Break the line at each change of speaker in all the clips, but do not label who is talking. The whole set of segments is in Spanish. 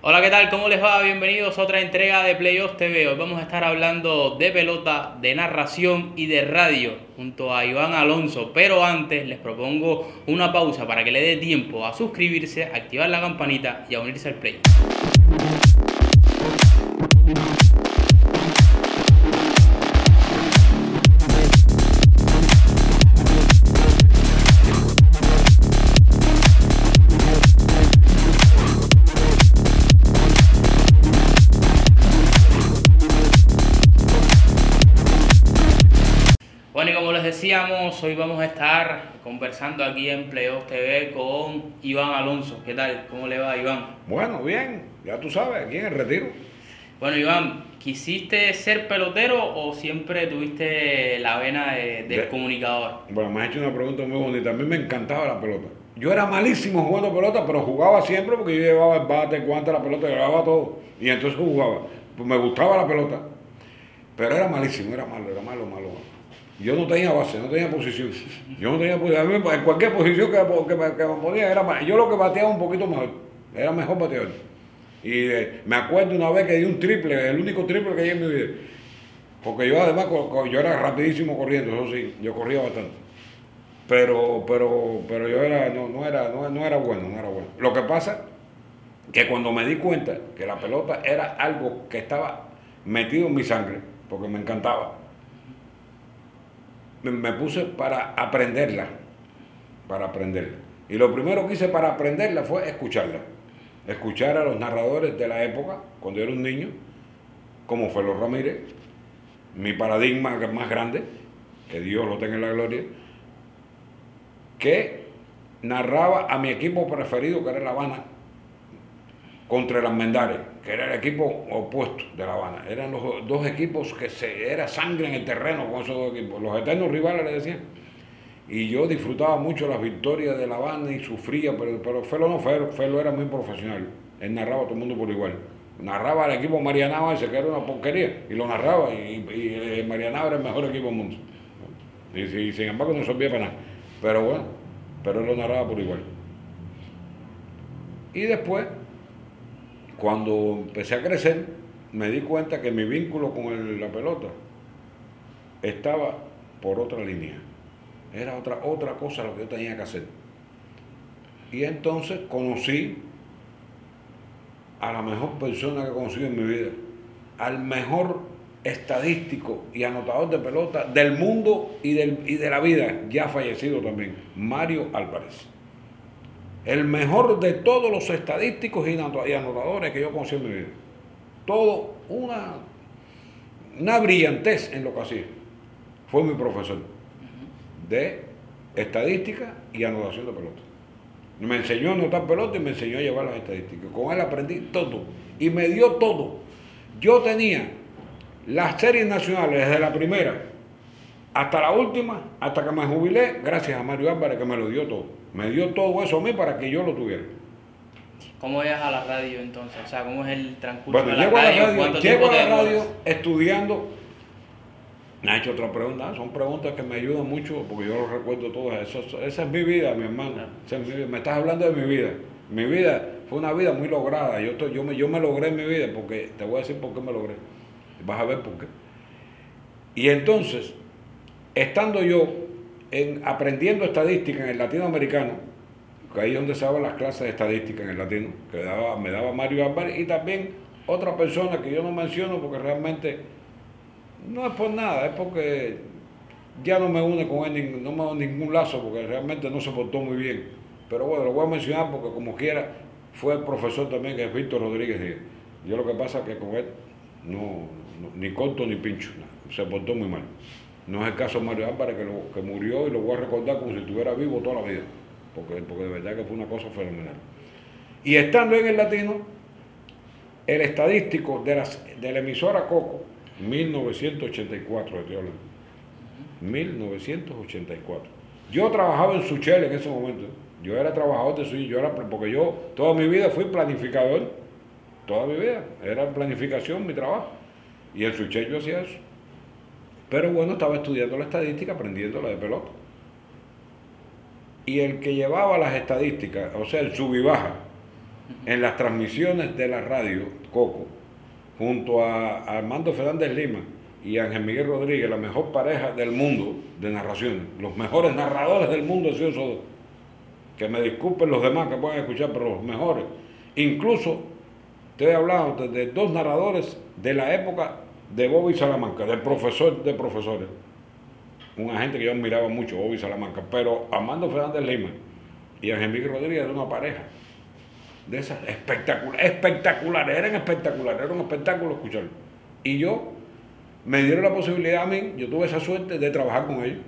Hola, ¿qué tal? ¿Cómo les va? Bienvenidos a otra entrega de Playoffs TV. Hoy vamos a estar hablando de pelota, de narración y de radio junto a Iván Alonso. Pero antes les propongo una pausa para que le dé tiempo a suscribirse, activar la campanita y a unirse al play. Decíamos, hoy vamos a estar conversando aquí en Playoffs TV con Iván Alonso. ¿Qué tal? ¿Cómo le va, Iván?
Bueno, bien, ya tú sabes, aquí en el retiro.
Bueno, Iván, ¿quisiste ser pelotero o siempre tuviste la vena de- del
De-
comunicador?
Bueno, me has hecho una pregunta muy bonita. A mí me encantaba la pelota. Yo era malísimo jugando pelota, pero jugaba siempre porque yo llevaba el bate, el guante, la pelota, llevaba todo. Y entonces jugaba. Pues me gustaba la pelota. Pero era malísimo, era malo, era malo, malo. malo. Yo no tenía base, no tenía posición. Yo no tenía posición. En cualquier posición que, que me, que ponía era mal. Yo lo que bateaba un poquito mejor. Era mejor bateador. Y eh, me acuerdo una vez que di un triple, el único triple que di en mi vida. Porque yo además, yo era rapidísimo corriendo, eso sí, yo corría bastante. Pero, pero, pero yo era, no, no era, no, no era bueno, no era bueno. Lo que pasa que cuando me di cuenta que la pelota era algo que estaba metido en mi sangre, porque me encantaba, me, puse para aprenderla, para aprenderla. Y lo primero que hice para aprenderla fue escucharla. Escuchar a los narradores de la época, cuando yo era un niño, como fue los Ramírez, mi paradigma más grande, que Dios lo tenga en la gloria, que narraba a mi equipo preferido, que era La Habana, contra el Almendares, era el equipo opuesto de La Habana. Eran los dos equipos que se, era sangre en el terreno con esos dos equipos. Los eternos rivales le decían. Y yo disfrutaba mucho las victorias de La Habana y sufría, pero, pero Felo no, Felo, era muy profesional. Él narraba a todo el mundo por igual. Narraba al equipo Marianao ese, que era una porquería, y lo narraba, y, y el Marianao era el mejor equipo del mundo. Y, y sin embargo no servía para nada. Pero bueno, pero él lo narraba por igual. Y después, cuando empecé a crecer, me di cuenta que mi vínculo con la pelota estaba por otra línea. Era otra, otra cosa lo que yo tenía que hacer. Y entonces conocí a la mejor persona que he conocido en mi vida, al mejor estadístico y anotador de pelota del mundo y de la vida, ya fallecido también, Mario Álvarez. El mejor de todos los estadísticos y anotadores que yo conocí en mi vida. Todo una, una brillantez en lo que hacía. Fue mi profesor de estadística y anotación de pelota. Me enseñó a anotar pelota y me enseñó a llevar las estadísticas. Con él aprendí todo y me dio todo. Yo tenía las series nacionales desde la primera hasta la última, hasta que me jubilé, gracias a Mario Álvarez que me lo dio todo. Me dio todo eso a mí para que yo lo tuviera.
¿Cómo llegas a la radio entonces? O sea, ¿cómo es el transcurso
Bueno,
de la
llego a la
radio?
radio,
¿Cuánto
llego a la radio estudiando. Me ha hecho otra pregunta, son preguntas que me ayudan mucho porque yo los recuerdo todas. Eso, esa es mi vida, mi hermano.
Claro.
Esa es mi vida. Me estás hablando de mi vida. Mi vida fue una vida muy lograda. Yo, estoy- yo, me, yo me logré en mi vida porque te voy a decir por qué me logré. Vas a ver por qué. Y entonces, estando yo en, aprendiendo estadística en el latinoamericano, que ahí es donde se daban las clases de estadística en el latino, que me daba Mario Álvarez, y también otra persona que yo no menciono porque realmente no es por nada, es porque ya no me une con él, no me da ningún lazo porque realmente no se portó muy bien. Pero bueno, lo voy a mencionar porque como quiera, fue el profesor también que es Víctor Rodríguez Díaz. Yo lo que pasa es que con él no, ni corto ni pincho, se portó muy mal. No es el caso de Mario Álvarez que, lo, que murió y lo voy a recordar como si estuviera vivo toda la vida, porque, porque de verdad que fue una cosa fenomenal. Y estando en el latino, el estadístico de, las, de la emisora Coco, 1984, estoy hablando. 1984. Yo trabajaba en Suchel en ese momento. Yo era trabajador de Suchel, yo era, porque yo toda mi vida fui planificador, toda mi vida. Era planificación mi trabajo. Y en Suchel yo hacía eso. Pero bueno, estaba estudiando la estadística, aprendiendo la de pelota. Y el que llevaba las estadísticas, o sea, el sub y baja, en las transmisiones de la radio, Coco, junto a Armando Fernández Lima y Ángel Miguel Rodríguez, la mejor pareja del mundo de narraciones, los mejores narradores del mundo han sido esos dos. Que me disculpen los demás que puedan escuchar, pero los mejores. Incluso te he hablado de dos narradores de la época de Bobby Salamanca, del profesor de profesores. Un agente que yo admiraba mucho, Bobby Salamanca. Pero Armando Fernández Lima y Ángel Rodríguez eran una pareja de esas espectaculares, espectaculares, eran espectaculares, era un espectáculo escucharlo. Y yo me dieron la posibilidad a mí, yo tuve esa suerte de trabajar con ellos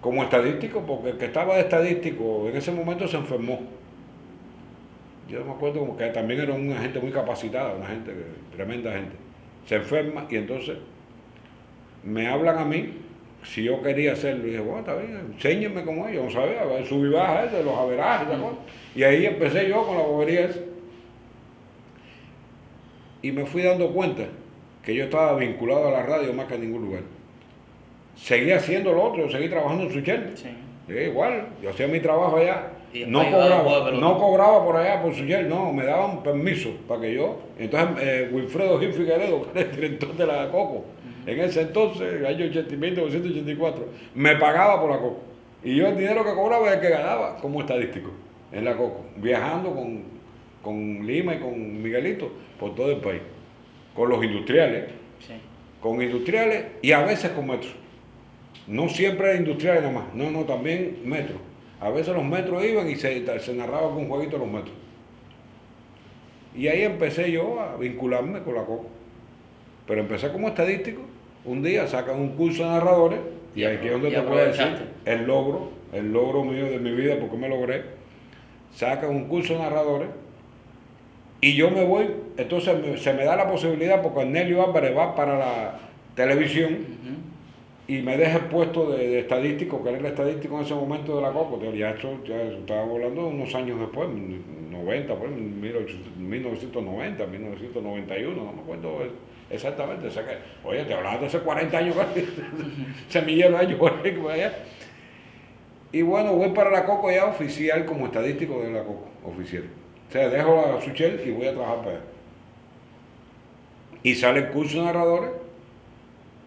como estadístico, porque el que estaba de estadístico en ese momento se enfermó. Yo me acuerdo como que también era una gente muy capacitada, una gente, tremenda gente. Se enferma y entonces me hablan a mí si yo quería hacerlo. Y dije, bueno, está bien, enséñenme cómo es. Yo no sabía, subir y baja, de los averajes y ahí empecé yo con la bobería esa. Y me fui dando cuenta que yo estaba vinculado a la radio más que a ningún lugar. Seguía haciendo lo otro, seguí trabajando en Suchel. Sí. igual, yo hacía mi trabajo allá. No cobraba, no cobraba por allá por Suchel, no, me daban permiso para que yo. Entonces, eh, Wilfredo Gil Figueredo, que era el director de la Coco, en ese entonces, el año 1984, me pagaba por la Coco. Y yo el dinero que cobraba era el que ganaba como estadístico en la Coco, viajando con, con Lima y con Miguelito por todo el país con los industriales, con industriales y a veces con metros. No siempre era industriales nada más, no, no, también metros. A veces los metros iban y se, se narraba con un jueguito los metros. Y ahí empecé yo a vincularme con la COCO. Pero empecé como estadístico. Un día sacan un curso de narradores y, aquí es donde te puedo decir el logro, el logro mío de mi vida, porque me logré. Sacan un curso de narradores y yo me voy, entonces se me da la posibilidad porque Nelio Álvarez va para la televisión y me deja el puesto de, estadístico, que era el estadístico en ese momento de la Copa, ya esto ya estaba hablando unos años después, 90, pues, 1990, 1991, no me acuerdo exactamente. oye, te hablaba de hace 40 años, semillero años allá. Y bueno, voy para la Coco ya oficial como estadístico de la Coco, oficial. O sea, dejo a Suchel y voy a trabajar para él. Y sale el curso de narradores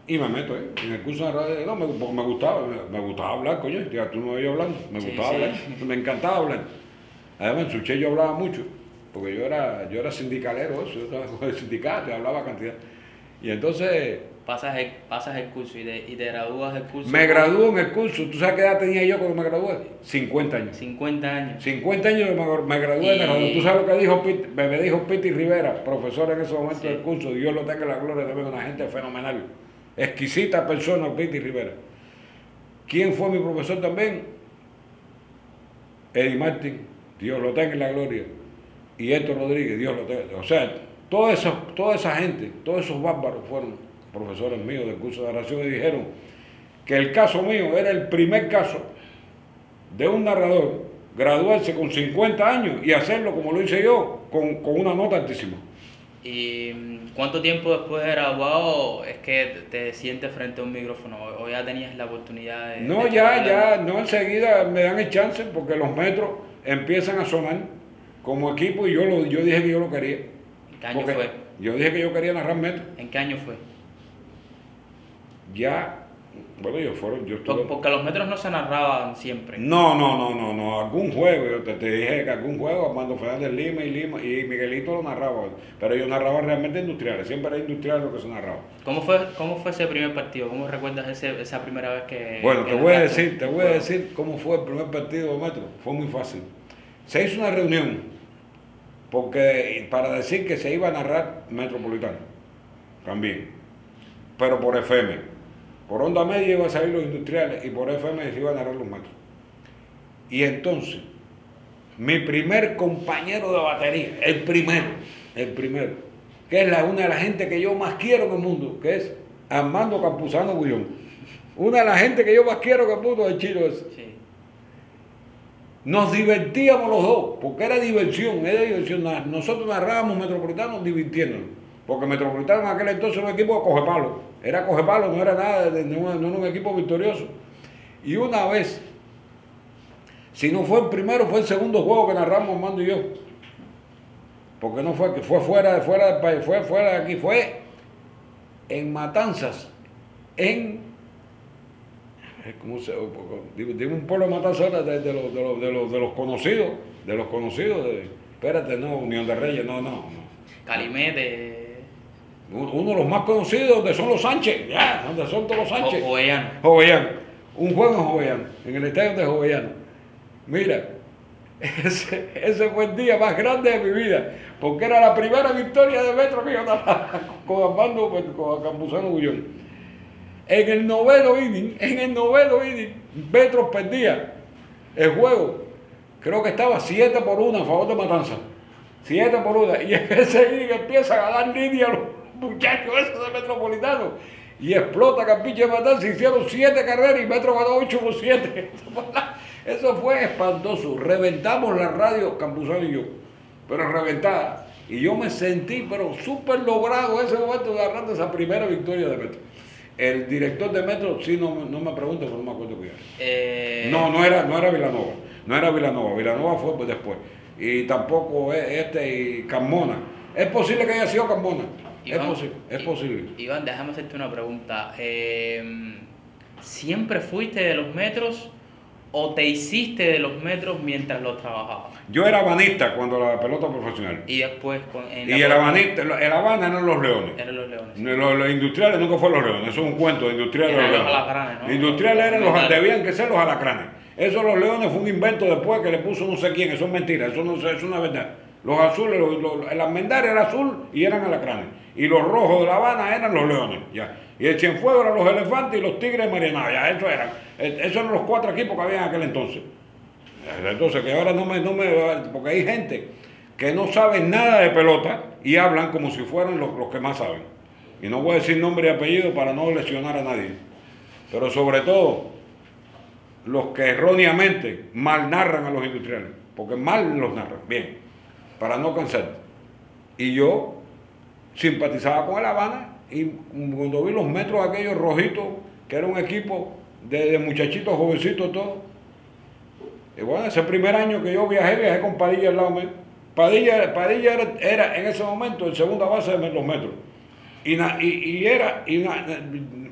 y me meto ahí. En el curso de narradores, no, me, porque me gustaba, me, gustaba hablar, coño. Ya tú no me hablando, me gustaba hablar, me encantaba hablar. Además, en Suchel yo hablaba mucho, porque yo era, yo era sindicalero, eso, yo estaba con el sindicato, hablaba cantidad. Y entonces
pasas el, pasas el curso y, de, y te gradúas del curso.
Me gradúo en el curso. ¿Tú sabes qué edad tenía yo cuando me gradué? 50 años.
50 años.
50 años me, me gradué de ¿Tú sabes lo que dijo me dijo Piti Rivera, profesor en ese momento del curso? Dios lo tenga la gloria de ver una gente fenomenal. Exquisita persona, Piti Rivera. ¿Quién fue mi profesor también? Eddie Martin, Dios lo tenga en la gloria. Y Héctor Rodríguez, Dios lo tenga. O sea, toda esa, toda esa gente, todos esos bárbaros fueron profesores míos del curso de narración y dijeron que el caso mío era el primer caso de un narrador graduarse con 50 años y hacerlo como lo hice yo, con, una nota altísima.
¿Y cuánto tiempo después de graduado es que te sientes frente a un micrófono o ya tenías la oportunidad de...
No, ya, ya, no enseguida me dan el chance porque los metros empiezan a sonar como equipo y yo, lo, yo dije que yo lo quería.
¿En qué año fue?
Yo dije que yo quería narrar metros.
¿En qué año fue?
ya, bueno, yo fueron, yo estuve...
Porque los metros no se narraban siempre.
No, no, no, no, no, algún juego, yo te, dije que algún juego, Armando Fernández Lima y Lima y Miguelito lo narraba, pero yo narraba realmente industriales, siempre era industrial lo que se narraba.
¿Cómo fue, cómo fue ese primer partido? ¿Cómo recuerdas ese, esa primera vez que...
Bueno, te voy a decir, te voy a decir cómo fue el primer partido de Metro, fue muy fácil. Se hizo una reunión, porque para decir que se iba a narrar Metropolitano, también, pero por FM por onda media iban a salir los industriales y por FM se iban a narrar los metros. Y entonces, mi primer compañero de batería, el primero, el primero, que es la, una de las gente que yo más quiero en el mundo, que es Armando Campuzano Guillón. Una de las gente que yo más quiero en el mundo es ese. Nos divertíamos los dos, porque era diversión, era diversión. Nosotros narrábamos metropolitanos divirtiéndonos, porque Metropolitano en aquel entonces era un equipo de coge palo era coge palo, no era nada, no, era un equipo victorioso. Y una vez, si no fue el primero, fue el segundo juego que narramos Armando y yo. porque no fue que fue fuera, fuera del país, fue fuera de aquí, fue en Matanzas, en ¿cómo se, dime un pueblo de Matanzas de, de, los, de, los, de, los, de los conocidos, de los conocidos, de, espérate, no, Unión de Reyes, no, no, no.
Calimete.
Uno de los más conocidos donde son los Sánchez, ya, donde son todos los Sánchez.
Jovellano.
Jovellano. Un juego en Jovellano, en el estadio de Jovellano. Mira, ese, ese fue el día más grande de mi vida, porque era la primera victoria de Metro estaba con Armando, pues, con Campuzano Gullón. En el noveno inning, en el noveno inning, Metro perdía el juego. Creo que estaba 7 por 1 a favor de Matanza. 7 por 1. Y en ese inning empieza a ganar línea los muchachos esos de Metropolitano. Y explota Campiche de Matanza. Hicieron 7 carreras y Metro ganó 8 por 7. Eso fue espantoso. Reventamos la radio, Campuzano y yo. Pero reventada. Y yo me sentí, pero súper logrado ese momento de agarrar esa primera victoria de Metro. El director de Metro, sí, no, no me pregunto, pero no me acuerdo quién era.
Eh,
No, no era, no era Vilanova. No era Vilanova. Vilanova fue pues, después. Y tampoco e- este y Carmona. Es posible que haya sido Carmona. Es
Iván,
posible. Es posible.
Iván, déjame hacerte una pregunta. Eh, ¿Siempre fuiste de los metros o te hiciste de los metros mientras los trabajabas?
Yo era habanista cuando la pelota profesional.
Y después en
Y el habanista, el Habana eran los leones.
Eran los leones.
Los, los industriales nunca fueron los leones, eso es un cuento, industriales
Eran
los
los
leones.
alacranes, ¿no?
Industriales eran los,
Los
debían que ser los alacranes. Eso los leones fue un invento después que le puso no sé quién, eso es mentira, eso no es una verdad. Los azules, los, el almendar era azul y eran alacranes. Y los rojos de La Habana eran los leones, ya. Y el Cienfuegos eran los elefantes y los tigres de Marianao, ya, eso eran. Eh, Esos eran los cuatro equipos que había en aquel entonces. Entonces, que ahora no me, no me, porque hay gente que no sabe nada de pelota y hablan como si fueran los, los que más saben. Y no voy a decir nombre y apellido para no lesionar a nadie. Pero sobre todo, los que erróneamente mal narran a los industriales, porque mal los narran, bien, para no cansar. Y yo simpatizaba con el Habana y cuando vi los metros aquellos rojitos, que era un equipo de, muchachitos jovencitos todos, y bueno, ese primer año que yo viajé, viajé con Padilla al lado. Padilla, Padilla era, era en ese momento el segunda base de los metros. Y, na- y, y era, y na-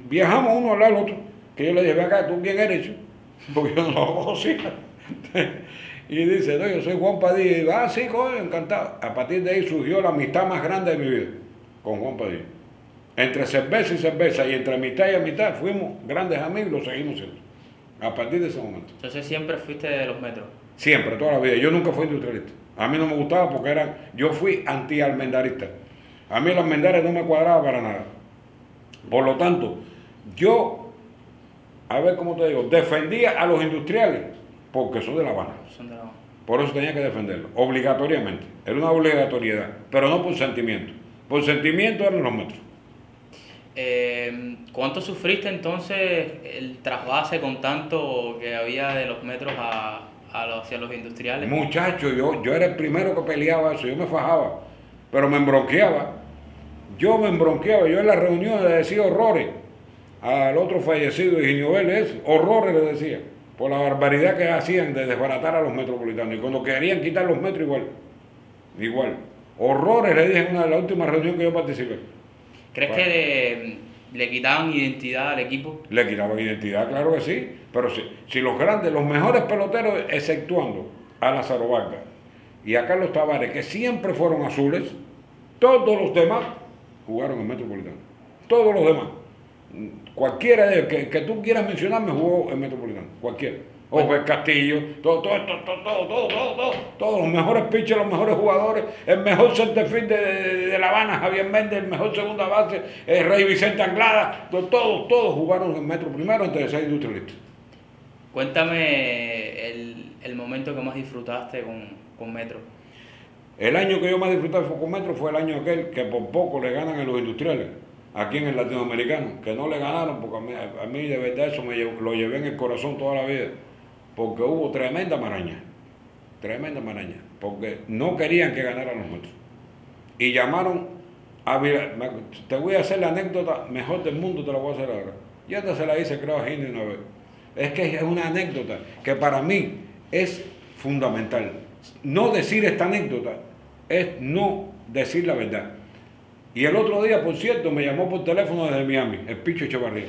viajamos uno al lado del otro, que yo le dije, acá, ¿tú quién eres? chico?" Porque yo no lo conocía. Y dice, no, yo soy Juan Padilla. Y digo, ah, sí, coño, encantado. A partir de ahí surgió la amistad más grande de mi vida con Juan Padilla. Entre cerveza y cerveza, y entre mitad y mitad, fuimos grandes amigos y lo seguimos siendo. A partir de ese momento.
Entonces siempre fuiste de los metros.
Siempre, toda la vida. Yo nunca fui industrialista. A mí no me gustaba porque eran, yo fui anti-almendarista. A mí los almendares no me cuadraba para nada. Por lo tanto, yo, a ver cómo te digo, defendía a los industriales porque son de La Habana.
Son de la-
Por eso tenía que defenderlos, obligatoriamente. Era una obligatoriedad, pero no por sentimiento. Por sentimiento eran los metros.
Eh, ¿Cuánto sufriste entonces el trasvase con tanto que había de los metros a, a los, hacia los industriales?
Muchacho, yo, yo era el primero que peleaba eso, yo me fajaba, pero me embronqueaba. Yo me embronqueaba, yo en las reuniones le decía horrores al otro fallecido, Higinio Vélez, horrores le decía, por la barbaridad que hacían de desbaratar a los metropolitanos. Y cuando querían quitar los metros, igual, igual. Horrores le dije en una de las últimas reuniones que yo participé.
¿Crees que le, le quitaban identidad al equipo?
Le quitaban identidad, claro que sí, pero si, si los grandes, los mejores peloteros, exceptuando a Lázaro Vargas y a Carlos Tavares, que siempre fueron azules, todos los demás jugaron en Metropolitano. Todos los demás. Cualquiera de ellos que, que tú quieras mencionarme jugó en Metropolitano. Cualquiera. Ojo, el Castillo, todo, todo, todo, todo, todo, todo, todo, todo, todos los mejores pitchers, los mejores jugadores, el mejor centerfield de, de, de La Habana, Javier Méndez, el mejor segunda base, el Rey Vicente Anglada, to- todos, todos jugaron en Metro primero de ser industrialistas.
Cuéntame el, el momento que más disfrutaste con, con Metro.
El año que yo más disfruté de Focometro fue el año aquel que por poco le ganan a los industriales, aquí en el latinoamericano, que no le ganaron, porque a mí, a mí de verdad eso me lo llevé en el corazón toda la vida, porque hubo tremenda maraña, tremenda maraña, porque no querían que ganaran los nuestros. Y llamaron a te voy a hacer la anécdota mejor del mundo, te la voy a hacer ahora. Ya te se la hice creo a Gini una vez. Es que es una anécdota que para mí es fundamental. No decir esta anécdota es no decir la verdad. Y el otro día, por cierto, me llamó por teléfono desde Miami, el Picho Echevarría.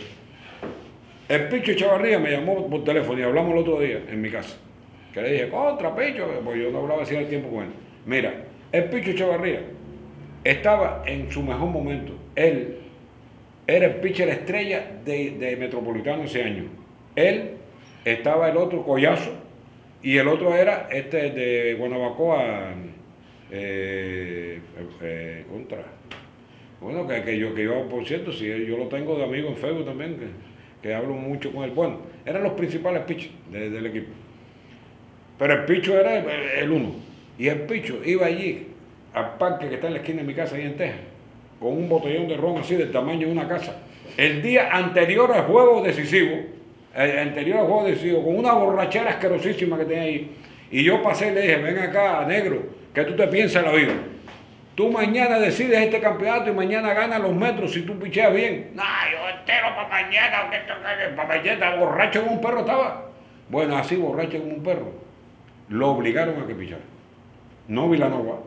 El Picho Echevarría me llamó por teléfono y hablamos el otro día en mi casa. Que le dije, contra Picho, pues yo no hablaba hacía tiempo con él. Mira, el Picho Echevarría estaba en su mejor momento. Él era el pitcher estrella de, de Metropolitano ese año. Él estaba el otro Collazo y el otro era este de Guanabacoa eh, eh, contra. Bueno, que, yo, que yo, por cierto, si yo lo tengo de amigo en Facebook también, que, hablo mucho con él. Bueno, eran los principales pitchers del equipo. Pero el picho era el, uno. Y el picho iba allí al parque que está en la esquina de mi casa, ahí en Texas, con un botellón de ron así del tamaño de una casa. El día anterior al juego decisivo, el anterior al juego decisivo, con una borrachera asquerosísima que tenía ahí. Y yo pasé y le dije, ven acá, negro, que tú te piensas en la vida. Tú mañana decides este campeonato y mañana ganas los metros si tú picheas bien. No, yo entero para mañana, para mañana, borracho como un perro estaba. Bueno, así borracho como un perro. Lo obligaron a que pichara. No Vilanova.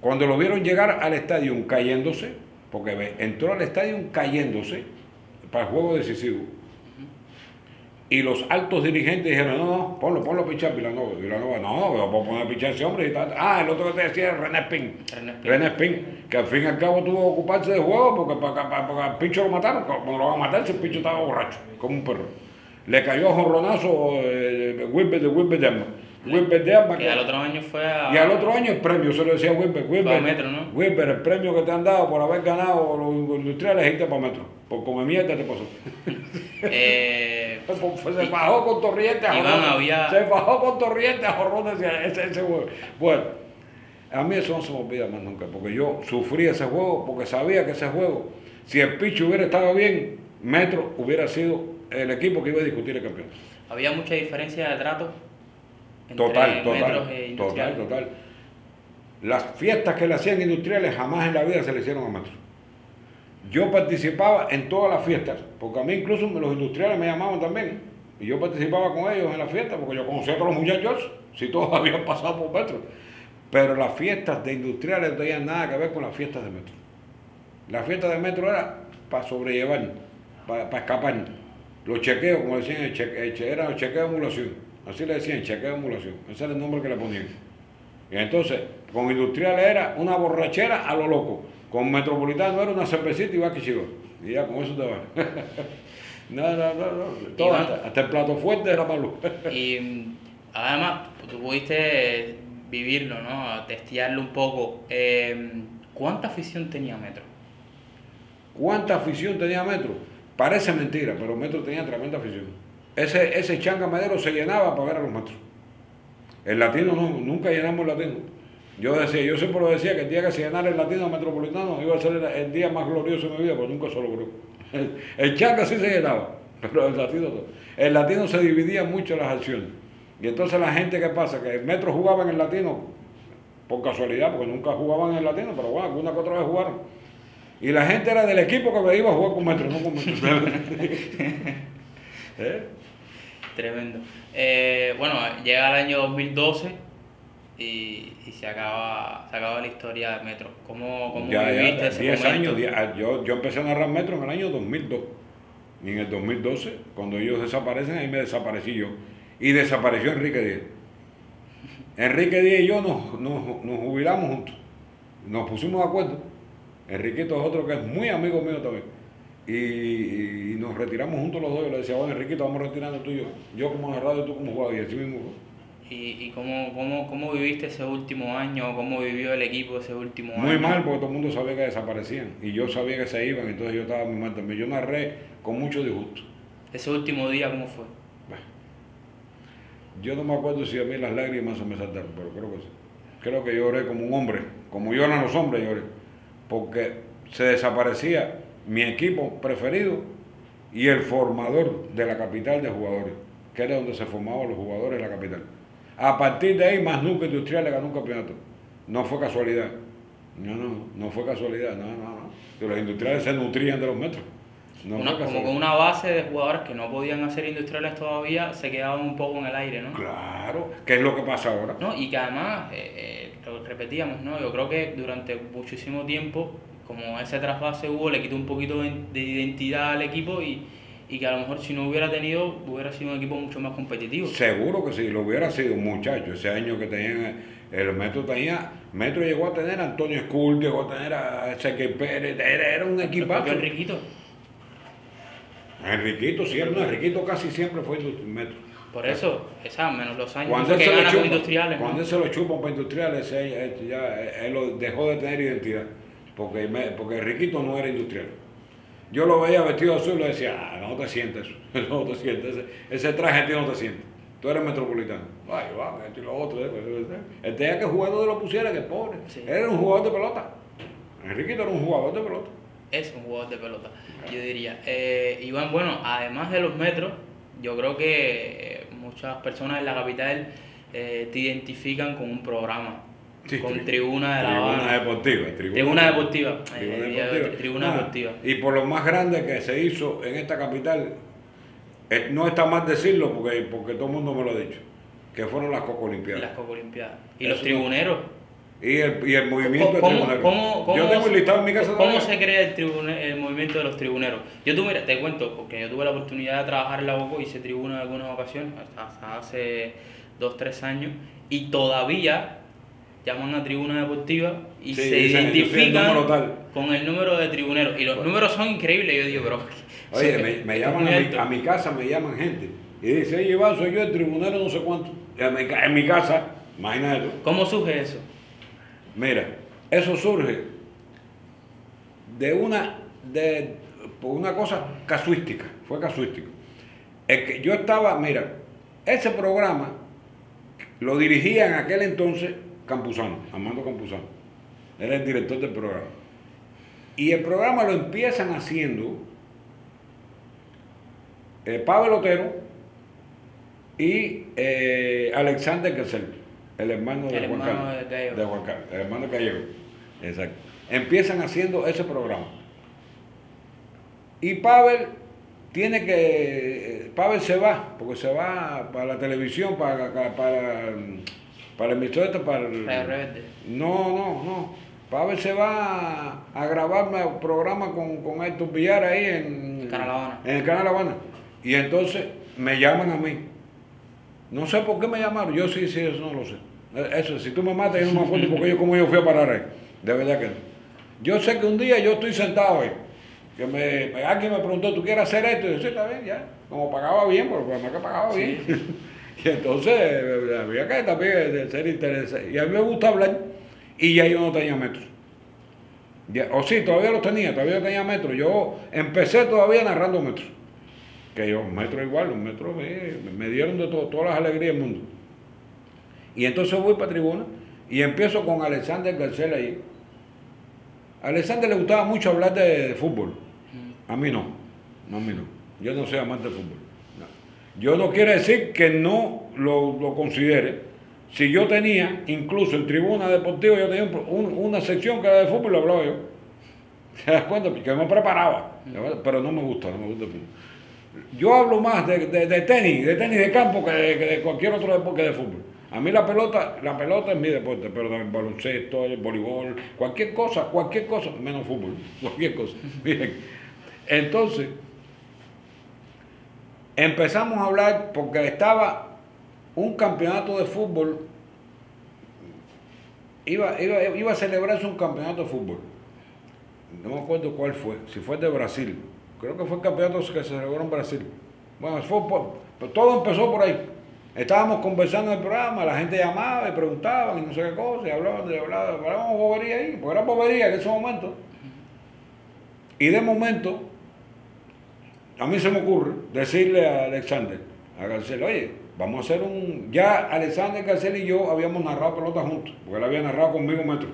Cuando lo vieron llegar al estadio cayéndose, porque entró al estadio cayéndose para el juego decisivo y los altos dirigentes dijeron, no, no, ponlo, ponlo a pichar Vilanova. Vilanova, no, voy a poner a pichar ese hombre. Y tal. Ah, el otro que te decía es René Spin. René Spin. que al fin y al cabo tuvo que ocuparse de juego porque para, para, el Picho lo mataron. Cuando lo van a matar, si el Picho estaba borracho, como un perro. Le cayó a jonronazo eh, Wilber de Wilber de
Wilber de Arma. Y al otro año fue a...
Y al otro año el premio, se lo decía Wilber. Wilber, metro, ¿no? Wilber, el premio que te han dado por haber ganado los industriales, irte para metro. Por comer mierda te pasó. eh, se bajó con torrientes a Se bajó con torrientes a jorrones ese, ese juego. Bueno, a mí eso no se me olvida más nunca, porque yo sufrí ese juego, porque sabía que ese juego, si el picho hubiera estado bien, Metro hubiera sido el equipo que iba a discutir el campeonato.
¿Había mucha diferencia de trato?
Total, total, e total, total. Las fiestas que le hacían industriales jamás en la vida se le hicieron a Metro. Yo participaba en todas las fiestas, porque a mí incluso los industriales me llamaban también. Y yo participaba con ellos en las fiestas, porque yo conocía a todos los muchachos, si todos habían pasado por Metro. Pero las fiestas de industriales no tenían nada que ver con las fiestas de Metro. La fiesta de Metro era para sobrellevar, para, escapar. Los chequeos, como decían, el cheque, era el chequeo de emulación. Así le decían, chequeo de emulación. Ese era el nombre que le ponían. Y entonces, con industriales era una borrachera a lo loco. Con Metropolitano era una cervecita y va que chico. Y ya con eso te va. no, no, no, no. hasta, el plato fuerte era malo.
y además, tú pudiste vivirlo, ¿no? Testearlo un poco. Eh, ¿Cuánta afición tenía Metro?
¿Cuánta afición tenía Metro? Parece mentira, pero Metro tenía tremenda afición. Ese, ese changa madero se llenaba para ver a los metros. El latino no, nunca llenamos el latino. Yo decía, yo siempre lo decía que el día que se llenara el latino metropolitano iba a ser el, día más glorioso de mi vida, pero nunca se logró. El, el changa sí se llenaba, pero el latino no. El latino se dividía mucho las acciones. Y entonces la gente que pasa, que el metro jugaba en el latino, por casualidad, porque nunca jugaban en el latino, pero bueno, alguna que otra vez jugaron. Y la gente era del equipo que me iba a jugar con metro, no con metro.
¿Eh? Tremendo. Eh, bueno, llega el año 2012 y, se, acaba, se acaba la historia de Metro. ¿Cómo, cómo viviste ese 10
años, ah, yo, yo empecé a narrar Metro en el año 2002. Y en el 2012, cuando ellos desaparecen, ahí me desaparecí yo. Y desapareció Enrique Díaz. Enrique Díaz y yo nos, nos, nos jubilamos juntos. Nos pusimos de acuerdo. Enriquito es otro que es muy amigo mío también y, nos retiramos juntos los dos. Yo le decía, bueno, Enriquito, vamos retirando tú y yo. Yo como narrador y tú como jugador, y así mismo
¿Y, y cómo, cómo, cómo, viviste ese último año? ¿Cómo vivió el equipo ese último
año? Muy mal, porque todo el mundo sabía que desaparecían. Y yo sabía que se iban, entonces yo estaba muy mal también. Yo narré con mucho disgusto.
¿Ese último día cómo fue?
yo no me acuerdo si a mí las lágrimas se me saltaron, pero creo que sí. Creo que lloré como un hombre, como lloran los hombres lloré. Porque se desaparecía mi equipo preferido y el formador de la capital de jugadores, que era donde se formaban los jugadores de la capital. A partir de ahí, más nunca Industrial le ganó un campeonato. No fue casualidad. No, no, no fue casualidad. No, no, no. los industriales se nutrían de los metros. No
Una- como con una base de jugadores que no podían hacer industriales todavía, se quedaban un poco en el aire, ¿no?
Claro, ¿qué es lo que pasa ahora?
¿no? Y que además, eh, eh, lo repetíamos, ¿no? Yo creo que durante muchísimo tiempo, como ese trasvase hubo, le quitó un poquito de, de identidad al equipo y, y que a lo mejor si no hubiera tenido, hubiera sido un equipo mucho más competitivo.
Seguro que sí, lo hubiera sido muchacho, ese año que tenían, el Metro tenía, Metro llegó a tener a Antonio Skull, llegó a tener a Ezequiel Pérez, era, era un
El
equipazo.
Enriquito.
Enriquito no, Enriquito casi siempre fue industri- Metro.
Por eso, esa, menos los años
Cuando
que
se lo
gana con
chupa,
industriales, ¿no?
cuando él se lo chupa para industriales, él, él ya, él lo dejó de tener identidad, porque, me- porque Enriquito no era industrial. Yo lo veía vestido azul y le decía, ah, no te sientes, no te sientes, ese, ese traje a ti no te sientes. Tú eres metropolitano. Ay, va, esto y lo otro. Él tenía que jugar donde lo pusiera, que pobre.
Sí.
Era un jugador de pelota. Enriquito era un jugador de pelota.
Es un jugador de pelota, yo diría. Eh, Iván, bueno, además de los metros, yo creo que eh, muchas personas en la capital eh, te identifican con un programa,
Sí,
con
tri-
Tribuna de la
Tribuna
Habana.
deportiva.
Tribuna deportiva.
Tribuna
eh,
deportiva.
Tribuna
Ah,
deportiva.
Y por lo más grande que se hizo en esta capital, eh, no está mal decirlo porque, porque todo el mundo me lo ha dicho, que fueron las Coco
Y
Olimpiadas.
las Copa Olimpiadas. Y
Eso
los tribuneros.
Y el, y el movimiento de
¿Cómo,
tribuneros.
cómo- cómo-
Yo tengo el listado en mi casa
¿Cómo se crea el, tribune- el movimiento de los tribuneros? Yo tuve, te cuento, porque yo tuve la oportunidad de trabajar en la Boco, hice tribuna en algunas ocasiones, hasta hace dos, tres años, y todavía llaman a tribuna deportiva y
Sí,
se
dicen, el
identifican
tal.
con el número de tribuneros. Y los números son increíbles, yo digo, pero...
Oye, me, llaman a mi,
alto.
a mi casa, me llaman gente. Y dice, oye, Iván, soy yo el tribunero no sé cuánto. En mi, en mi casa, imagínate.
¿Cómo surge eso?
Mira, eso surge de una, de, por una cosa casuística, fue casuístico. Es que yo estaba, mira, ese programa lo dirigía en aquel entonces Campuzano, Armando Campuzano. Era el director del programa. Y el programa lo empiezan haciendo eh, Pavel Otero y eh, Alexander Kessel, el hermano de
El
Juan
hermano
Carlos.
de Gallego.
de Juan Carlos, el hermano Gallego. Exacto. Empiezan haciendo ese programa. Y Pavel tiene que. eh, Pavel se va, porque se va para la televisión, para, para, para, el emisor este, para el-
Rebelde.
no, no, no. Pavel se va a, a grabarme un programa con, con Héctor Villar ahí en,
Habana.
en el Canal Habana. Y entonces me llaman a mí. No sé por qué me llamaron. Yo sí, sí, eso no lo sé. Eh, Eso, si tú me matas, yo no me acuerdo porque yo como yo fui a parar ahí. De verdad que no. Yo sé que un día yo estoy sentado ahí. Que me, me- alguien me preguntó, ¿tú quieres hacer esto? Y yo, sí, está bien, ya. Como pagaba bien, porque además que pagaba bien. y entonces eh, había que también eh, ser interesante. Y a mí me gusta hablar. Y ya yo no tenía metros. Ya, o sí, todavía los tenía, todavía tenía metros. Yo empecé todavía narrando metros. Que yo, metros igual, los metros me, me dieron de todo, todas las alegrías del mundo. Y entonces voy para tribuna y empiezo con Alexander García ahí. A Alexander le gustaba mucho hablar de, de fútbol. A mí no, no, a mí no. Yo no soy amante de fútbol. Yo no quiero decir que no lo, lo considere. Si yo tenía, incluso en tribuna deportiva, yo tenía un- un- una sección que era de fútbol, lo hablaba yo. ¿Se das cuenta? Porque me preparaba. Pero no me gusta, no me gusta el fútbol. Yo hablo más de, de- de tenis, de tenis de campo que de, que de cualquier otro deporte que de fútbol. A mí la pelota, la pelota es mi deporte, pero el baloncesto, el voleibol, cualquier cosa, cualquier cosa, menos fútbol, cualquier cosa. Miren, entonces, empezamos a hablar porque estaba un campeonato de fútbol, iba, iba, iba a celebrarse un campeonato de fútbol. No me acuerdo cuál fue, si fue de Brasil. Creo que fue el campeonato que se celebró en Brasil. Bueno, fue pero todo empezó por ahí. Estábamos conversando en el programa, la gente llamaba y preguntaban y no sé qué cosa, y hablaban de hablaban, hablábamos bobería ahí, porque era bobería en ese momento. Y de momento, a mí se me ocurre decirle a Alexander, a Garcel, oye, vamos a hacer un... Ya Alexander Garcel y yo habíamos narrado pelota juntos, porque él había narrado conmigo metro,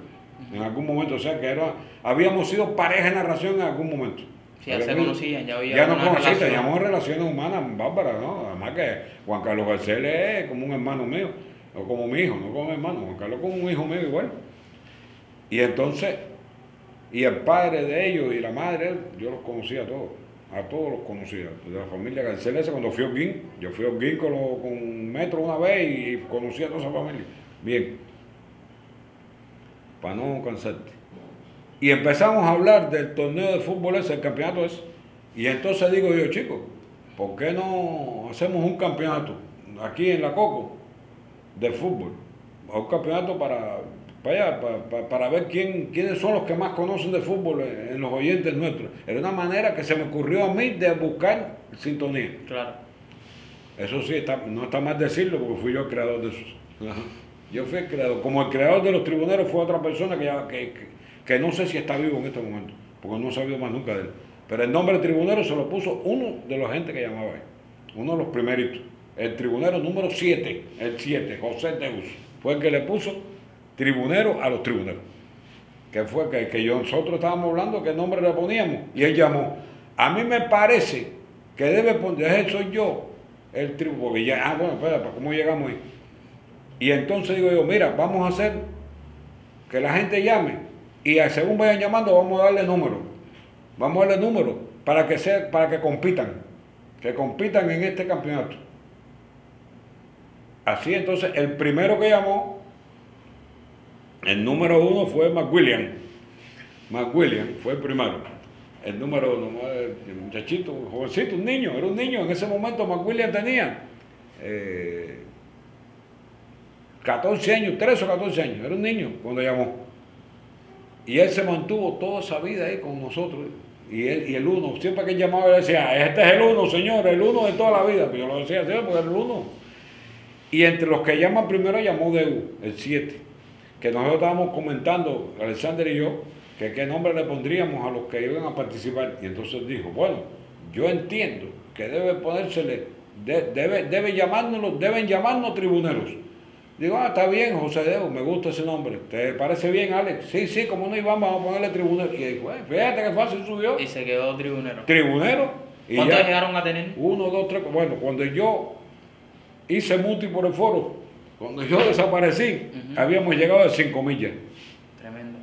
en algún momento, o sea que era, habíamos sido pareja de narración en algún momento.
Sí, ya se conocían, ya había
ya nos
relación.
teníamos relaciones humanas bárbaras, ¿no? Además que Juan Carlos Garcel es como un hermano mío, o como mi hijo, no como mi hermano, Juan Carlos como un hijo mío igual. Y entonces, y el padre de ellos y la madre, yo los conocía a todos. A todos los conocía, de la familia Garcés cuando fui a Oguín, yo fui a Oguín con, lo- con Metro una vez y conocí a toda esa familia. Bien, para no cansarte. Y empezamos a hablar del torneo de fútbol ese, el campeonato ese. Y entonces digo yo, chicos, ¿por qué no hacemos un campeonato aquí en la Coco de fútbol? Un campeonato para, para allá, para, para- para ver quién, quiénes son los que más conocen de fútbol en, en los oyentes nuestros. Era una manera que se me ocurrió a mí de buscar sintonía.
Claro.
Eso sí, está- no está mal decirlo porque fui yo el creador de eso. Ajá. Yo fui el creador. Como el creador de los tribuneros fue otra persona que, ya- que, que- que no sé si está vivo en este momento, porque no he sabido más nunca de él. Pero el nombre de tribunero se lo puso uno de los gente que llamaba ahí, uno de los primeritos. El tribunero número 7, el 7, José Teus, fue el que le puso tribunero a los tribuneros. Que fue que, que nosotros estábamos hablando, qué nombre le poníamos, y él llamó. A mí me parece que debe poner, soy yo, el tribu, porque ya, ah, bueno, espera, ¿para ¿cómo llegamos ahí? Y entonces digo yo, mira, vamos a hacer que la gente llame y según vayan llamando vamos a darle número. Vamos a darle número para que sea, para que compitan, que compitan en este campeonato. Así entonces, el primero que llamó, el número uno fue McWilliam. McWilliam fue el primero. El número uno, el muchachito, un jovencito, un niño, era un niño. En ese momento McWilliam tenía eh, 14 años, 13 o 14 años, era un niño cuando llamó. Y él se mantuvo toda esa vida ahí con nosotros. Y, él, y el uno, siempre que él llamaba, él decía, este es el uno, señor, el uno de toda la vida. Pero yo lo decía así, porque era el uno. Y entre los que llaman primero llamó Deu, el 7. Que nosotros estábamos comentando, Alexander y yo, que qué nombre le pondríamos a los que iban a participar. Y entonces dijo, bueno, yo entiendo que debe ponérsele, de- debe, debe llamárnoslo, deben llamarnos tribuneros. Digo, ah, está bien, José Deu, me gusta ese nombre. ¿Te parece bien, Alex? Sí, sí, como no íbamos, vamos a ponerle tribunero. Y dijo, "Eh, fíjate qué fácil subió.
Y se quedó tribunero.
Tribunero.
¿Cuántos llegaron a tener?
uno, dos, tres. Bueno, cuando yo hice multi por el foro, cuando yo desaparecí, habíamos llegado a 5 millas.
Tremendo.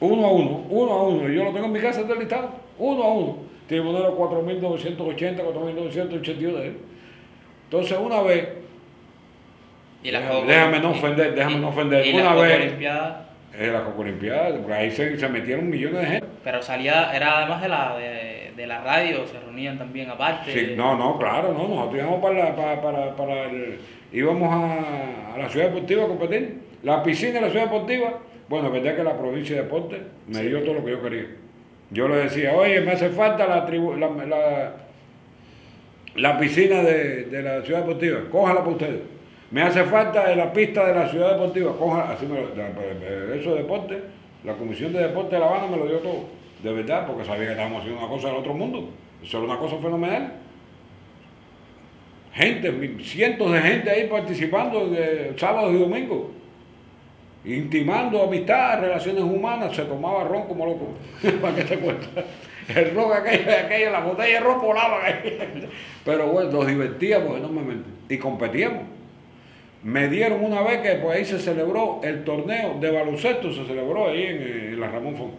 Uno a uno, uno a uno. Yo lo tengo en mi casa del listado. Uno a uno. Tribunero 4.980, 4.981. ¿eh? Entonces, una vez,
Y la
Déjame- déjame no ofender, déjame
y-
no ofender.
Y
Una
la Copa
vez-
Olimpiada,
la Copa Olimpiada, porque ahí se, se metieron millones de gente.
pero salía, era además de la, de, de la radio, se reunían también aparte.
Sí, no, no, claro, no, nosotros íbamos para, la- para, para, para el- íbamos a, a la ciudad deportiva a competir. La piscina de la ciudad deportiva, bueno, verdad que la provincia de deporte me dio todo lo que yo quería. Yo le decía, oye, me hace falta la, tribu- la, la, la piscina de, de la ciudad deportiva, cójala para ustedes. Me hace falta la pista de la ciudad deportiva, cójala, así me lo, la- eso de deporte, la comisión de deporte de La Habana me lo dio todo, de verdad, porque sabía que estábamos haciendo una cosa del otro mundo. Eso era una cosa fenomenal gente, cientos de gente ahí participando de sábados y domingos, intimando amistad, relaciones humanas, se tomaba ron como loco, para que te cuenta. El ron aquello, aquello, la botella de ron volaba. Pero bueno, nos divertíamos enormemente y competíamos. Me dieron una vez que pues ahí se celebró el torneo de baloncesto, se celebró ahí en, en la Ramón Fon.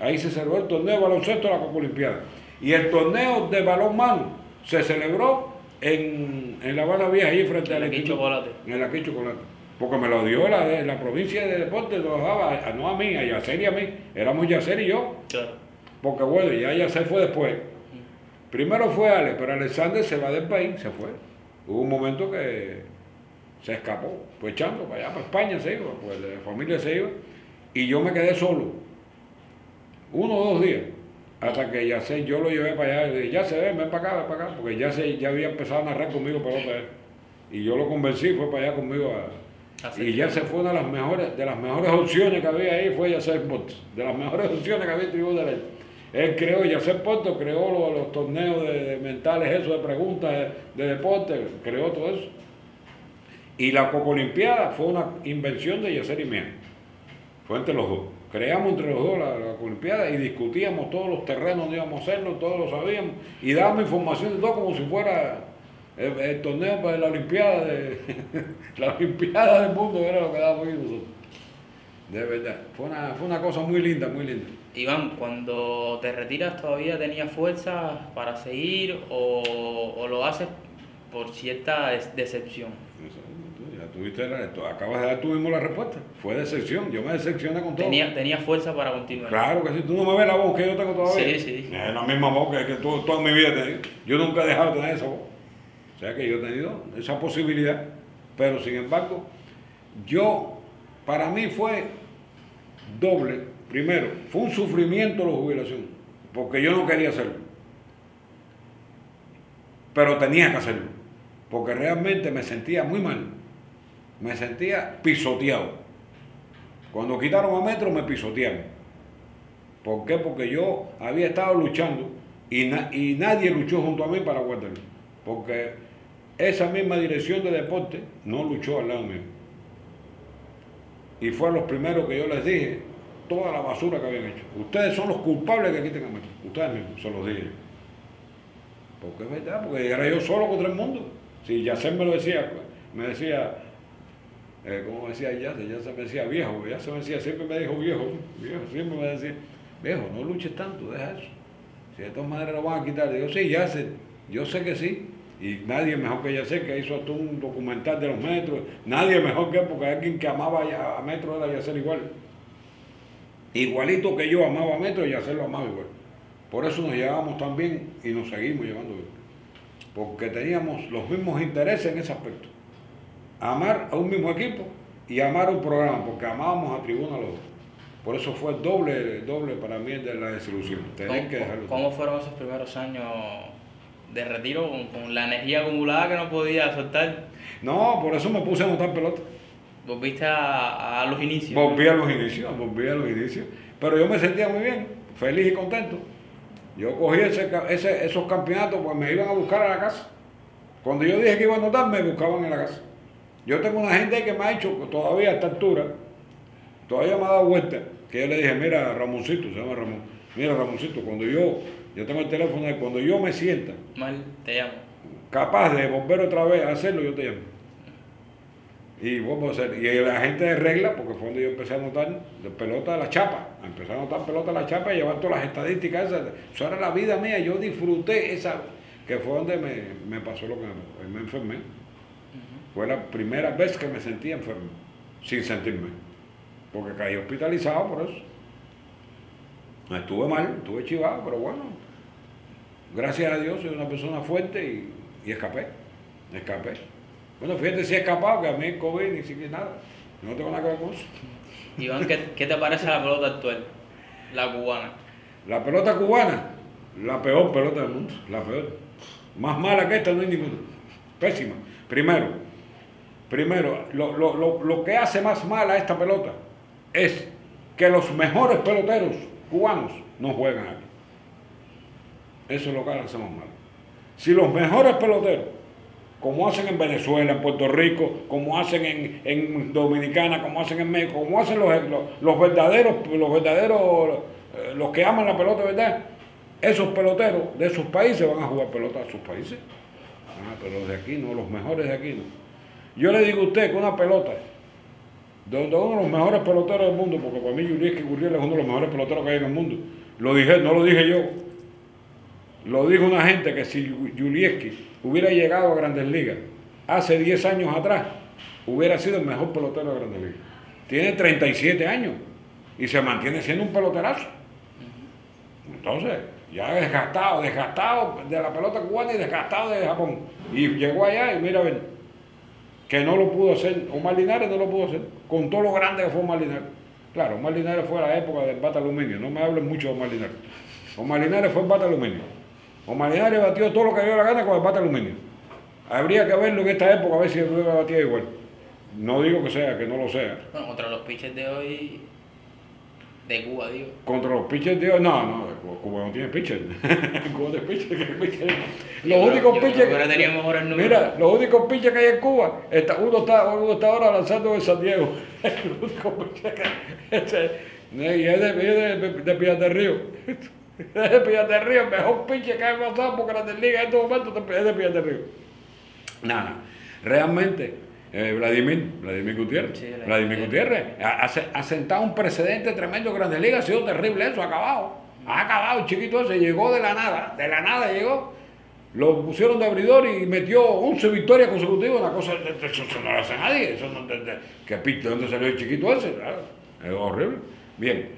Ahí se celebró el torneo de baloncesto de la Copa Olimpiada. Y el torneo de balonmano se celebró en, en La Habana Vieja, ahí frente
En
al instituto-
Chocolate.
En el aquí Chocolate. Porque me lo dio la, la provincia de deporte, lo dejaba, a- no a mí, a Yacer y a mí. Éramos Yacer y yo.
Claro.
Porque bueno, ya Yacer fue después. Primero fue Ale, pero Alexander se va del país, se fue. Hubo un momento que se escapó, fue echando para allá, para España se iba, pues la familia se iba. Y yo me quedé solo. Uno o dos días. Hasta que ya sé, yo lo llevé para allá y le dije, ya se ve, ven para acá, ven para acá, porque ya se, ya había empezado a narrar conmigo pelota él. Y yo lo convencí, fue para allá conmigo a,
Así.
y ya se fue una de las mejores, de las mejores opciones que había ahí, fue Yacer Porto. De las mejores opciones que había en Tribu de Ley. Él creó, Yacer Porto creó los, los torneos de, de mentales, eso de preguntas de, de deporte, creó todo eso. Y la Copa Olimpiada fue una invención de Yacer y mía. Fue entre los dos. Creamos entre los dos la, Olimpiada y discutíamos todos los terrenos donde íbamos a hacerlo, todos lo sabíamos. Y dábamos información de todo como si fuera el, torneo para la Olimpiada de la Olimpiada del mundo, era lo que dábamos nosotros. De verdad. Fue una, fue una cosa muy linda, muy linda.
Iván, cuando te retiras todavía tenías fuerza para seguir o, o lo haces por cierta decepción.
Tuviste la, acabas de dar tú mismo la respuesta. Fue decepción. Yo me decepcioné con todo.
Tenía, tenía fuerza para continuar.
Claro que sí. Tú no me ves la voz que yo tengo todavía.
Sí, sí.
Es la misma voz que, que tú- toda mi vida he tenido. Yo nunca he dejado de tener esa voz. O sea que yo he tenido esa posibilidad. Pero sin embargo, yo, para mí fue doble. Primero, fue un sufrimiento la jubilación. Porque yo no quería hacerlo. Pero tenía que hacerlo. Porque realmente me sentía muy mal. Me sentía pisoteado. Cuando quitaron a Metro me pisotearon. ¿Por qué? Porque yo había estado luchando y, na- y nadie luchó junto a mí para guardarlo. Porque esa misma dirección de deporte no luchó al lado mío. Y fue a los primeros que yo les dije toda la basura que habían hecho. Ustedes son los culpables que quiten a Metro. Ustedes mismos, se los dije. Porque es verdad, porque era yo solo contra el mundo. Si Yacel me lo decía, me decía, eh, ¿cómo decía Yacel? Yacel me decía viejo, Yacel me decía, siempre me dijo viejo, viejo, siempre me decía, viejo, no luches tanto, deja eso. Si de todas maneras lo van a quitar, digo, sí, Yacel, yo sé que sí. Y nadie mejor que Yacel, que hizo hasta un documental de los metros, nadie mejor que él, porque alguien que amaba ya- a Metro era Yacel igual. Igualito que yo amaba a Metro, Yacel lo amaba igual. Por eso nos llevábamos tan bien y nos seguimos llevando bien. Porque teníamos los mismos intereses en ese aspecto. Amar a un mismo equipo y amar un programa, porque amábamos a Tribuna los dos. Por eso fue doble, doble para mí de la desilusión. Tener
¿Cómo,
que dejarlo.
cómo fueron esos primeros años de retiro con, con la energía acumulada que no podía soltar?
No, por eso me puse a anotar pelota.
Volviste a, a los inicios.
Volví a los inicios, volví a los inicios. Pero yo me sentía muy bien, feliz y contento. Yo cogí ese, ese- esos campeonatos, pues me iban a buscar a la casa. Cuando yo dije que iba a anotar, me buscaban en la casa. Yo tengo una gente que me ha hecho todavía a esta altura, todavía me ha dado vuelta, que yo le dije, mira, Ramoncito, se llama Ramón, mira, Ramoncito, cuando yo, yo tengo el teléfono ahí, cuando yo me sienta
Mal, te llamo.
capaz de volver otra vez a hacerlo, yo te llamo. Y vuelvo a hacer. Y la gente de regla, porque fue donde yo empecé a anotar de pelota a la chapa. Empecé a anotar pelota a la chapa y llevar todas las estadísticas esas. Eso era la vida mía. Yo disfruté esa, que fue donde me, me pasó lo que me, me enfermé. Fue la primera vez que me sentí enfermo, sin sentirme. Porque caí hospitalizado por eso. Estuve mal, estuve chivado, pero bueno, gracias a Dios soy una persona fuerte y, y escapé. Escapé. Bueno, fíjate si he escapado, que a mí el COVID ni siquiera nada. No tengo nada que ver con eso.
Iván, ¿qué, qué te parece la pelota actual? La cubana.
La pelota cubana, la peor pelota del mundo, la peor. Más mala que esta no hay ninguna. Pésima. Primero, primero, lo, lo- lo- lo que hace más mala esta pelota es que los mejores peloteros cubanos no juegan aquí. Eso es lo que hacemos mal. Si los mejores peloteros, como hacen en Venezuela, en Puerto Rico, como hacen en, en Dominicana, como hacen en México, como hacen los, los, los verdaderos, los verdaderos, eh, los que aman la pelota, ¿verdad? Esos peloteros de esos países van a jugar pelota a sus países. Ah, pero los de aquí no, los mejores de aquí no. Yo le digo a usted que una pelota, de uno de los mejores peloteros del mundo, porque para mí Yulieski Gurriel es uno de los mejores peloteros que hay en el mundo. Lo dije, no lo dije yo. Lo dijo una gente que si Yulieski hubiera llegado a Grandes Ligas hace 10 años atrás, hubiera sido el mejor pelotero de Grandes Ligas. Tiene 37 años y se mantiene siendo un peloterazo. Entonces, ya desgastado, desgastado de la pelota cubana y desgastado de Japón. Y llegó allá y mira, a ver, que no lo pudo hacer. Omar Linares no lo pudo hacer, con todo lo grande que fue Omar. Claro, Omar fue la época del bata aluminio, no me hablen mucho de Omar Linares. Omar fue el bata aluminio. Omar Linares batió todo lo que dio la gana con el bata aluminio. Habría que verlo en esta época a ver si el hubiera batido igual. No digo que sea, que no lo sea.
Bueno, contra los pitchers de hoy, de Cuba, digo.
Contra los pitchers hoy, no, no, Cuba- no tiene pitcher. Cuba no tiene pitcher. Los
Yo
únicos pitchers. Mira, los únicos pitchers que hay en Cuba, está, uno, está, uno está ahora lanzando en San Diego. El único pitcher que. Ese, y es de, de, de, del Río. Es de Piedras del Río, el mejor pitcher que ha pasado por Grandes Ligas en estos momentos es de Piedras del Río. Nada, realmente Eh, Vladimir, Vladimir Gutiérrez.
Sí, Vladimir
Vladimir Gutiérrez. Ha, sentado un precedente tremendo en Grandes Ligas. Ha sido terrible eso, ha acabado. Ha acabado el chiquito ese. Llegó de la nada. De la nada llegó. Lo pusieron de abridor y metió 11 victorias consecutivas. Una cosa, eso, eso no lo hace nadie. Eso no, de, de- ¿Qué pito? ¿De dónde salió el chiquito ese? Claro, es horrible. Bien.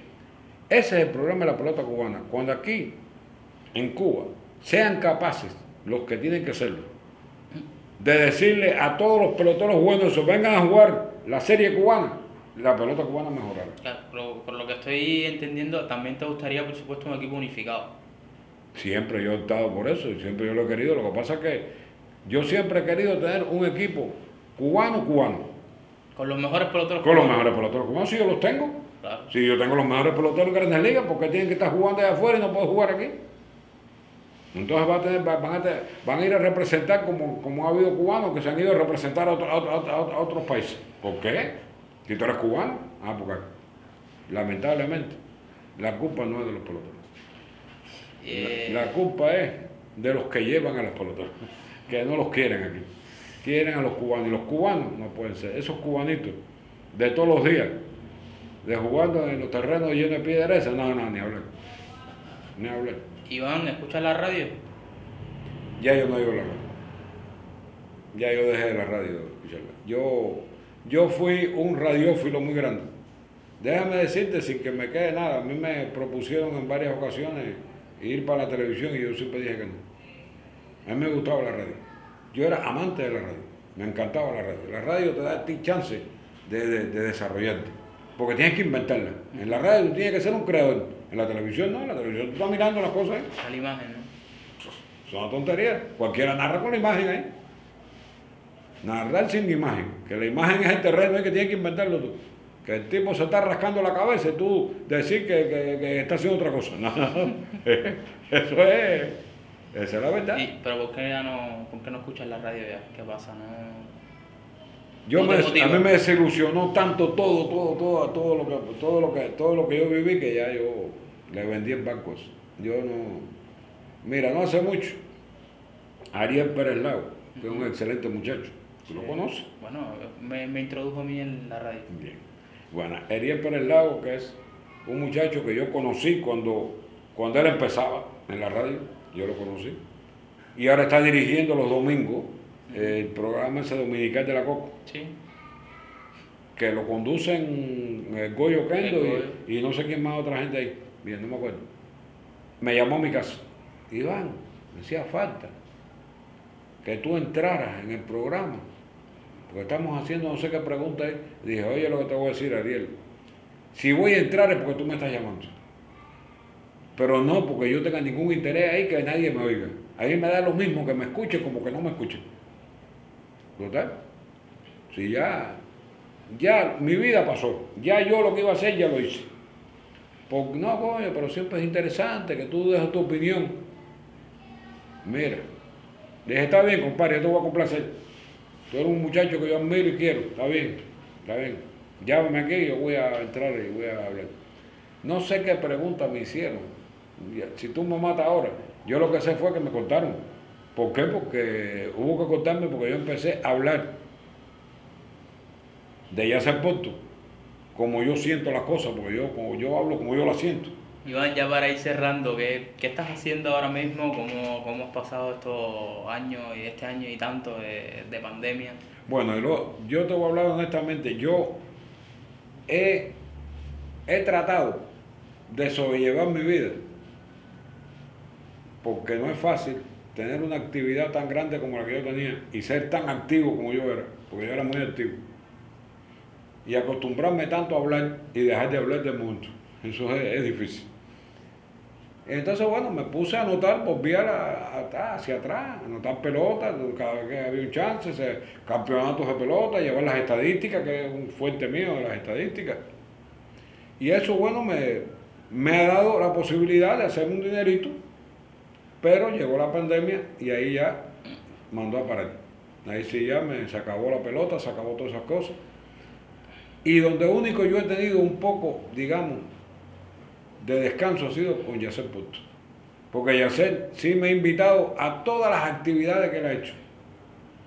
Ese es el problema de la pelota cubana. Cuando aquí, en Cuba, sean capaces, los que tienen que serlo, de decirle a todos los peloteros buenos, "So, vengan a jugar la serie cubana, la pelota cubana mejorará.
Claro, por lo, por lo que estoy entendiendo, también te gustaría, por supuesto, un equipo unificado.
Siempre yo he optado por eso y siempre yo lo he querido. Lo que pasa es que yo siempre he querido tener un equipo cubano, cubano.
Con los mejores peloteros.
Con los mejores peloteros cubanos, si yo los tengo.
Claro.
Si yo tengo los mejores peloteros en Grandes Ligas, ¿por qué tienen que estar jugando allá afuera y no pueden jugar aquí? Entonces va a tener- va- van, a tener- van a ir a representar como, como ha habido cubanos que se han ido a representar a, otro- a otro- a otro- a otros países. ¿Por qué? Si tú eres cubano. Ah, porque lamentablemente la culpa no es de los peloteros.
Eh,
La, la culpa es de los que llevan a los peloteros, que no los quieren aquí. Quieren a los cubanos y los cubanos no pueden ser. Esos cubanitos de todos los días, de jugando en los terrenos llenos de piedras, no, no, ni hablar. Ni hablar.
Iván, ¿escuchas la radio?
Ya yo no oigo la radio. Ya yo dejé la radio escucharla. Yo, yo fui un radiófilo muy grande. Déjame decirte, sin que me quede nada, a mí me propusieron en varias ocasiones ir para la televisión y yo siempre dije que no. A mí me gustaba la radio. Yo era amante de la radio. Me encantaba la radio. La radio te da a ti chance de- de desarrollarte. Porque tienes que inventarla. En la radio tú tienes que ser un creador. En la televisión no, en la televisión tú estás mirando las cosas. ¿eh?
A la imagen, ¿no?
Es una tontería. Cualquiera narra con la imagen ahí. Narrar sin imagen. Que la imagen es el terreno que tienes que inventarlo tú. Que el tipo se está rascando la cabeza y tú decir que, que- que está haciendo otra cosa. No, eso es. Esa es la verdad.
Y- pero ¿por qué ya no, por qué no escuchas la radio ya? ¿Qué pasa? No...
Yo me, a mí me desilusionó tanto todo, todo, todo, todo lo que, todo lo que, todo lo que yo viví que ya yo le vendí el banco. a eso. Yo no. Mira, no hace mucho. Ariel Pérez Lago, que es un excelente muchacho. ¿Tú lo conoces?
Bueno, me, me introdujo a mí en la radio.
Bien. Bueno, Ariel Pérez Lago, que es un muchacho que yo conocí cuando, cuando él empezaba en la radio, yo lo conocí. Y ahora está dirigiendo los domingos el programa ese dominical de la Coco.
Sí.
que lo conducen eh, Goyo Kendo
El Goyo.
y, y no sé quién más otra gente ahí, bien, no me acuerdo. Me llamó a mi casa. Iván, me hacía falta que tú entraras en el programa, porque estamos haciendo no sé qué pregunta ahí. Dije, oye lo que te voy a decir, Ariel, si voy a entrar es porque tú me estás llamando. Pero no porque yo tenga ningún interés ahí que nadie me oiga. A mí me da lo mismo que me escuche como que no me escuche. ¿Total? Si ya, ya mi vida pasó, ya yo lo que iba a hacer ya lo hice. No, coño, pero siempre es interesante que tú dejes tu opinión. Mira, dije, está bien, compadre, yo te voy a complacer. Tú eres un muchacho que yo admiro y quiero, está bien, está bien. Llámame aquí y yo voy a entrar y voy a hablar. No sé qué pregunta me hicieron. Si tú me matas ahora, yo lo que sé fue que me cortaron. ¿Por qué? Porque hubo que cortarme porque yo empecé a hablar de ya ser como yo siento las cosas, porque yo, como yo hablo como yo las siento.
Iván, ya para ir cerrando, ¿qué, qué estás haciendo ahora mismo? ¿Cómo, ¿Cómo has pasado estos años y este año y tanto de, de pandemia?
Bueno, yo te voy a hablar honestamente, yo he, he tratado de sobrellevar mi vida, porque no es fácil tener una actividad tan grande como la que yo tenía y ser tan activo como yo era, porque yo era muy activo. Y acostumbrarme tanto a hablar y dejar de hablar de mundo, eso es, difícil. Entonces, bueno, me puse a anotar, volví a la- hacia atrás, anotar pelotas, cada vez que había un chance, se- campeonatos de pelota, llevar las estadísticas, que es un fuerte mío de las estadísticas. Y eso, bueno, me, me ha dado la posibilidad de hacer un dinerito, pero llegó la pandemia y ahí ya mandó a parar. Ahí sí ya me, se acabó la pelota, se acabó todas esas cosas. Y donde único yo he tenido un poco, digamos, de descanso ha sido con Yacer Puto. Porque Yacer sí me ha invitado a todas las actividades que él ha hecho.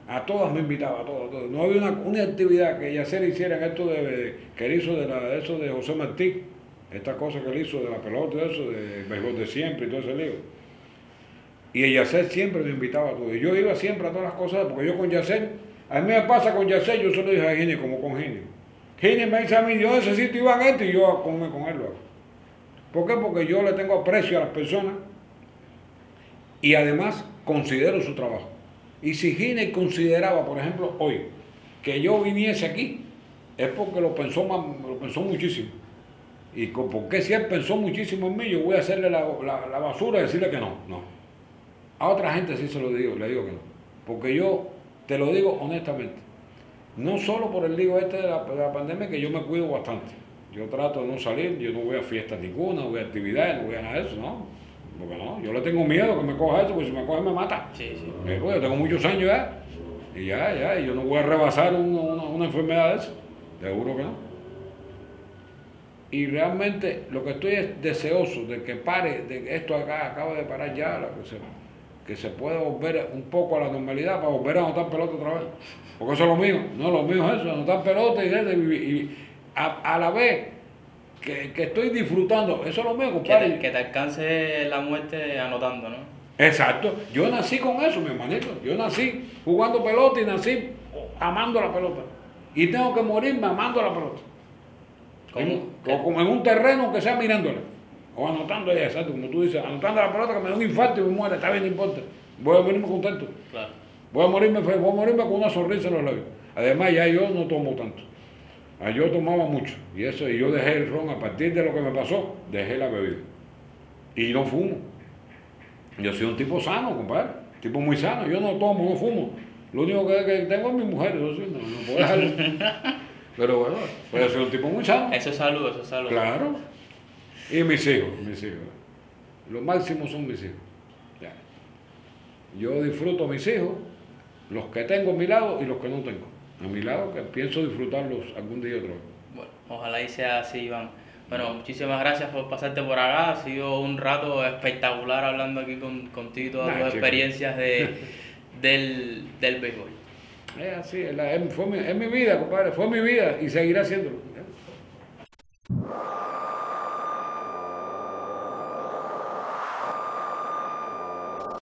A todas me invitaba, a todas, a todas. No había una, una actividad que Yacer hiciera en esto de, que él hizo de la, eso de José Martí, esta cosa que él hizo de la pelota y eso, de béisbol de siempre y todo ese lío. Y Yacer siempre me invitaba a todo. Y yo iba siempre a todas las cosas, porque yo con Yacer, a mí me pasa con Yacer, yo solo dije a Gine como con Gine. Gine me dice a mí, yo necesito esto y yo con, con él lo hago. ¿Por qué? Porque yo le tengo aprecio a las personas y además considero su trabajo. Y si Gine consideraba, por ejemplo, hoy, que yo viniese aquí, es porque lo pensó, lo pensó muchísimo. Y porque si él pensó muchísimo en mí, yo voy a hacerle la, la, basura y decirle que no, no. A otra gente sí se lo digo, le digo que no. Porque yo te lo digo honestamente. No solo por el lío este de la, de la pandemia, que yo me cuido bastante. Yo trato de no salir, yo no voy a fiestas ninguna, no voy a actividades, no voy a nada de eso, ¿no? Porque no, yo le tengo miedo que me coja eso, porque si me coge me mata. Sí, sí. Eh, pues, yo tengo muchos años ya, y ya, ya, y yo no voy a rebasar una, una, enfermedad de eso, seguro que no. Y realmente lo que estoy es deseoso de que pare, de que esto acá acaba de parar ya, que se, que se pueda volver un poco a la normalidad para volver a anotar pelota otra vez. Porque eso es lo mío, no, lo mío es eso, anotar pelota y, y, y a, a la vez que, que, estoy disfrutando. Eso es lo mío,
compadre. Que te, que te alcance la muerte anotando, ¿no?
Exacto. Yo nací con eso, mi hermanito. Yo nací jugando pelota y nací amando la pelota. Y tengo que morirme amando la pelota. Como, como en un terreno que sea mirándola. O anotando ella, exacto, como tú dices, anotando la pelota que me da un infarto y me muere, está bien, no importa. Voy a morirme contento. Claro. Voy a morirme, voy a morirme con una sonrisa en los labios. Además, ya yo no tomo tanto. Ah, yo tomaba mucho y eso, y yo dejé el ron a partir de lo que me pasó, dejé la bebida. Y no fumo. Yo soy un tipo sano, compadre. Tipo muy sano. Yo no tomo, no fumo. Lo único que, tengo es mi mujer, eso sí, no, no puedo dejarlo. Pero bueno, pues yo soy un tipo muy sano.
Eso es salud, eso es salud.
Claro. Y mis hijos, mis hijos. Lo máximo son mis hijos. Yo disfruto a mis hijos, los que tengo a mi lado y los que no tengo a mi lado, que pienso disfrutarlos algún día otro.
Bueno, ojalá y sea así, Iván. Bueno, muchísimas gracias por pasarte por acá. Ha sido un rato espectacular hablando aquí con, contigo y todas tus experiencias de, del, del béisbol.
Es así, es, mi, es mi vida, compadre. Fue mi vida y seguirá siendo.